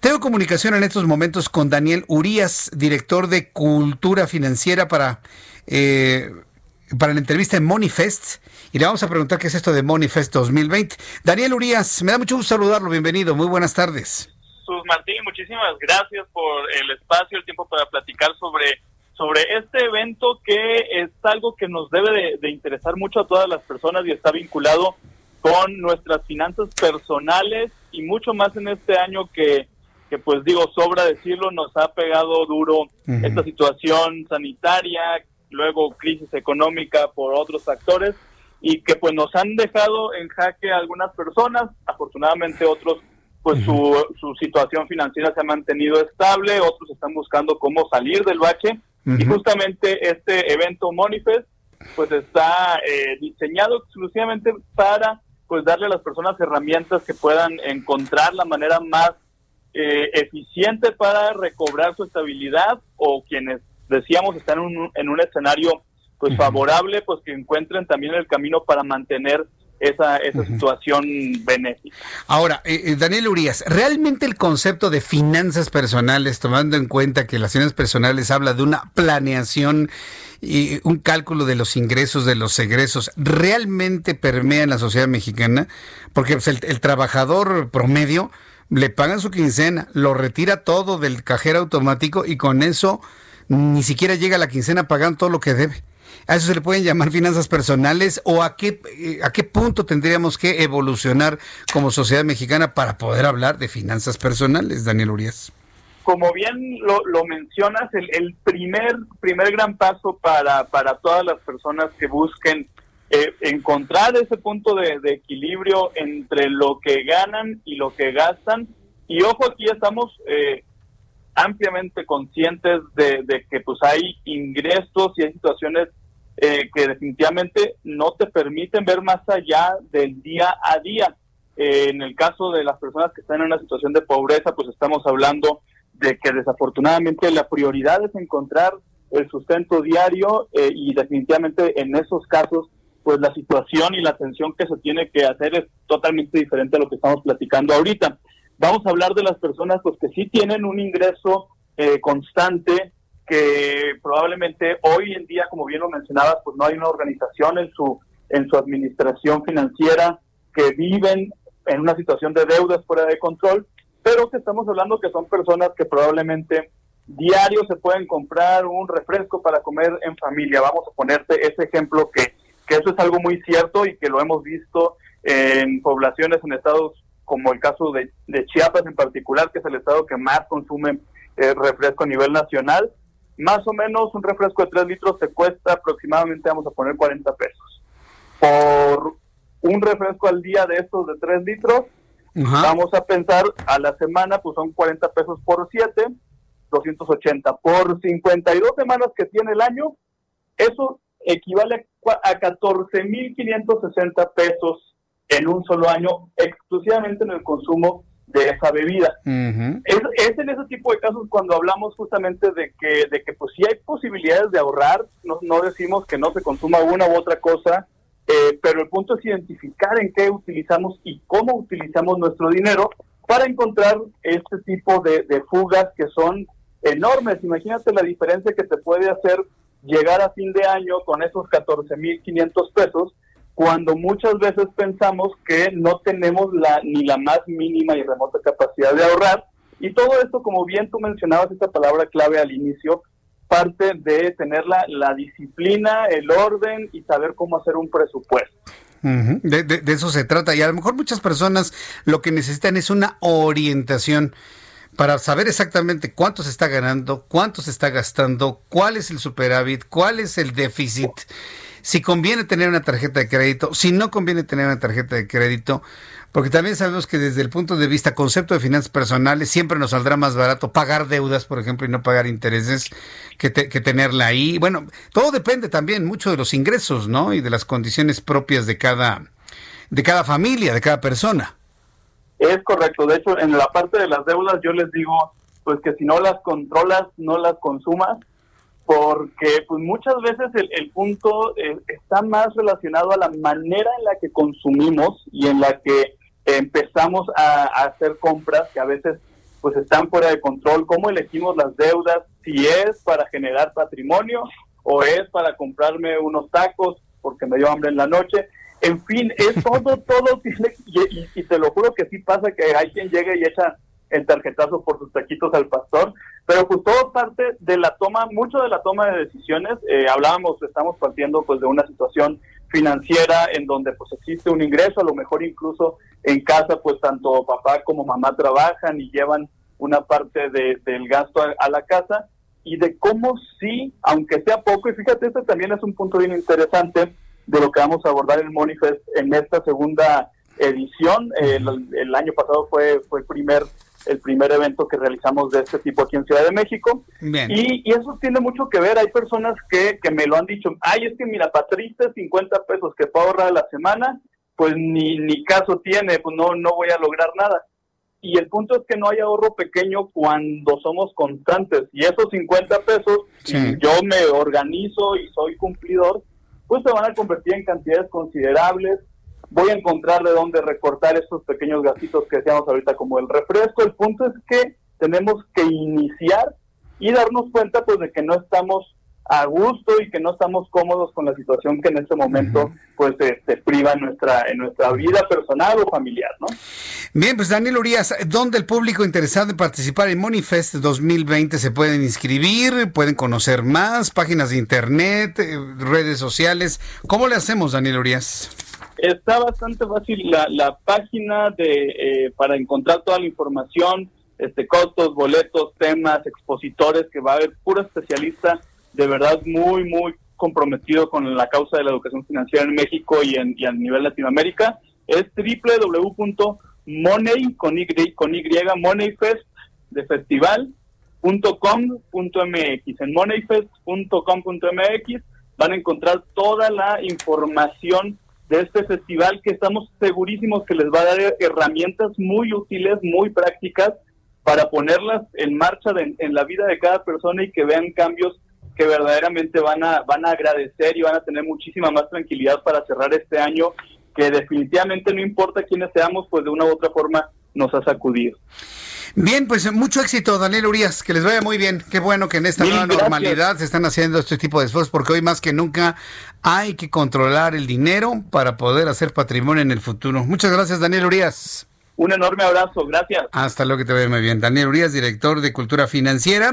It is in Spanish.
Tengo comunicación en estos momentos con Daniel Urias, director de Cultura Financiera para... Eh, para la entrevista en Monifest y le vamos a preguntar qué es esto de Monifest 2020. Daniel Urias, me da mucho gusto saludarlo, bienvenido, muy buenas tardes. Sus Martín, muchísimas gracias por el espacio, el tiempo para platicar sobre, sobre este evento que es algo que nos debe de, interesar mucho a todas las personas y está vinculado con nuestras finanzas personales y mucho más en este año que, que pues digo, sobra decirlo, nos ha pegado duro esta situación sanitaria, luego crisis económica por otros factores y que pues nos han dejado en jaque algunas personas, afortunadamente otros pues su, su situación financiera se ha mantenido estable, otros están buscando cómo salir del bache. Y justamente este evento Monifest pues está eh, diseñado exclusivamente para pues darle a las personas herramientas que puedan encontrar la manera más eh, eficiente para recobrar su estabilidad o quienes decíamos, están en un, en un escenario pues favorable, pues que encuentren también el camino para mantener esa, esa situación benéfica. Ahora, eh, eh, Daniel Urias, ¿realmente el concepto de finanzas personales, tomando en cuenta que las finanzas personales habla de una planeación y un cálculo de los ingresos, de los egresos, realmente permea en la sociedad mexicana? Porque pues, el, el trabajador promedio le pagan su quincena, lo retira todo del cajero automático y con eso ni siquiera llega a la quincena pagando todo lo que debe. ¿A eso se le pueden llamar finanzas personales o a qué, eh, a qué punto tendríamos que evolucionar como sociedad mexicana para poder hablar de finanzas personales, Daniel Urias? Como bien lo, lo mencionas, el, el, primer, primer gran paso para, para todas las personas que busquen eh, encontrar ese punto de, de, equilibrio entre lo que ganan y lo que gastan, y ojo, aquí estamos eh, ampliamente conscientes de, que pues hay ingresos y hay situaciones eh, que definitivamente no te permiten ver más allá del día a día. Eh, en el caso de las personas que están en una situación de pobreza, pues estamos hablando de que desafortunadamente la prioridad es encontrar el sustento diario eh, y definitivamente en esos casos pues la situación y la atención que se tiene que hacer es totalmente diferente a lo que estamos platicando ahorita. Vamos a hablar de las personas pues, que sí tienen un ingreso eh, constante, que probablemente hoy en día, como bien lo mencionabas, pues no hay una organización en su, en su administración financiera, que viven en una situación de deudas fuera de control, pero que estamos hablando que son personas que probablemente diario se pueden comprar un refresco para comer en familia. Vamos a ponerte ese ejemplo que, que eso es algo muy cierto y que lo hemos visto en poblaciones en Estados como el caso de, Chiapas en particular, que es el estado que más consume eh, refresco a nivel nacional, más o menos un refresco de 3 litros te cuesta aproximadamente, vamos a poner 40 pesos. Por un refresco al día de estos de 3 litros, vamos a pensar a la semana, pues son 40 pesos por 7, 280. Por 52 semanas que tiene el año, eso equivale a 14.560 pesos en un solo año exclusivamente en el consumo de esa bebida. es, en ese tipo de casos cuando hablamos justamente de que, de que pues sí hay posibilidades de ahorrar, no, no decimos que no se consuma una u otra cosa, eh, pero el punto es identificar en qué utilizamos y cómo utilizamos nuestro dinero para encontrar este tipo de, de fugas que son enormes. Imagínate la diferencia que te puede hacer llegar a fin de año con esos 14.500 pesos cuando muchas veces pensamos que no tenemos la ni la más mínima y remota capacidad de ahorrar. Y todo esto, como bien tú mencionabas esta palabra clave al inicio, parte de tener la, disciplina, el orden y saber cómo hacer un presupuesto. de, de, eso se trata. Y a lo mejor muchas personas lo que necesitan es una orientación para saber exactamente cuánto se está ganando, cuánto se está gastando, cuál es el superávit, cuál es el déficit si conviene tener una tarjeta de crédito, si no conviene tener una tarjeta de crédito, porque también sabemos que desde el punto de vista concepto de finanzas personales siempre nos saldrá más barato pagar deudas, por ejemplo, y no pagar intereses que, que tenerla ahí. Bueno, todo depende también mucho de los ingresos, ¿no? Y de las condiciones propias de cada, de cada familia, de cada persona. Es correcto. De hecho, en la parte de las deudas yo les digo, pues que si no las controlas, no las consumas, porque pues muchas veces el, punto eh, está más relacionado a la manera en la que consumimos y en la que empezamos a, hacer compras que a veces pues están fuera de control, cómo elegimos las deudas, si es para generar patrimonio o es para comprarme unos tacos porque me dio hambre en la noche. En fin, es todo, todo tiene, y, y, te lo juro que sí pasa que hay quien llega y echa el tarjetazo por sus taquitos al pastor, pero pues todo parte de la toma, mucho de la toma de decisiones. Eh, hablábamos, estamos partiendo pues de una situación financiera en donde pues existe un ingreso, a lo mejor incluso en casa pues tanto papá como mamá trabajan y llevan una parte del gasto a, la casa y de cómo sí, aunque sea poco, y fíjate, este también es un punto bien interesante de lo que vamos a abordar en Monifest en esta segunda edición. El, el, año pasado fue, fue el primer el primer evento que realizamos de este tipo aquí en Ciudad de México. Y, y, eso tiene mucho que ver. Hay personas que, que me lo han dicho. Ay, es que mira, para 50 pesos que puedo ahorrar a la semana, pues ni, ni caso tiene, pues no, no voy a lograr nada. Y el punto es que no hay ahorro pequeño cuando somos constantes. Y esos 50 pesos, si yo me organizo y soy cumplidor, pues se van a convertir en cantidades considerables voy a encontrar de dónde recortar esos pequeños gasitos que decíamos ahorita como el refresco. El punto es que tenemos que iniciar y darnos cuenta pues de que no estamos a gusto y que no estamos cómodos con la situación que en este momento pues se este, priva en nuestra en nuestra vida personal o familiar, ¿no? Bien, pues Daniel Urias, ¿dónde el público interesado en participar en Monifest 2020 se pueden inscribir? ¿Pueden conocer más? ¿Páginas de internet? Eh, ¿Redes sociales? ¿Cómo le hacemos, Daniel Urias? Está bastante fácil la, la página de eh, para encontrar toda la información, este costos, boletos, temas, expositores, que va a haber puro especialista, de verdad muy, muy comprometido con la causa de la educación financiera en México y, en, y a nivel Latinoamérica, es www.money, con Y, con y moneyfest de festival.com.mx. En moneyfest.com.mx van a encontrar toda la información de este festival que estamos segurísimos que les va a dar herramientas muy útiles, muy prácticas para ponerlas en marcha en la vida de cada persona y que vean cambios que verdaderamente van a van a agradecer y van a tener muchísima más tranquilidad para cerrar este año que definitivamente no importa quiénes seamos, pues de una u otra forma nos ha sacudido. Bien, pues mucho éxito, Daniel Urias, que les vaya muy bien. Qué bueno que en esta nueva normalidad se están haciendo este tipo de esfuerzos, porque hoy más que nunca hay que controlar el dinero para poder hacer patrimonio en el futuro. Muchas gracias, Daniel Urias. Un enorme abrazo, gracias. Hasta luego, que te vaya muy bien. Daniel Urias, director de Cultura Financiera.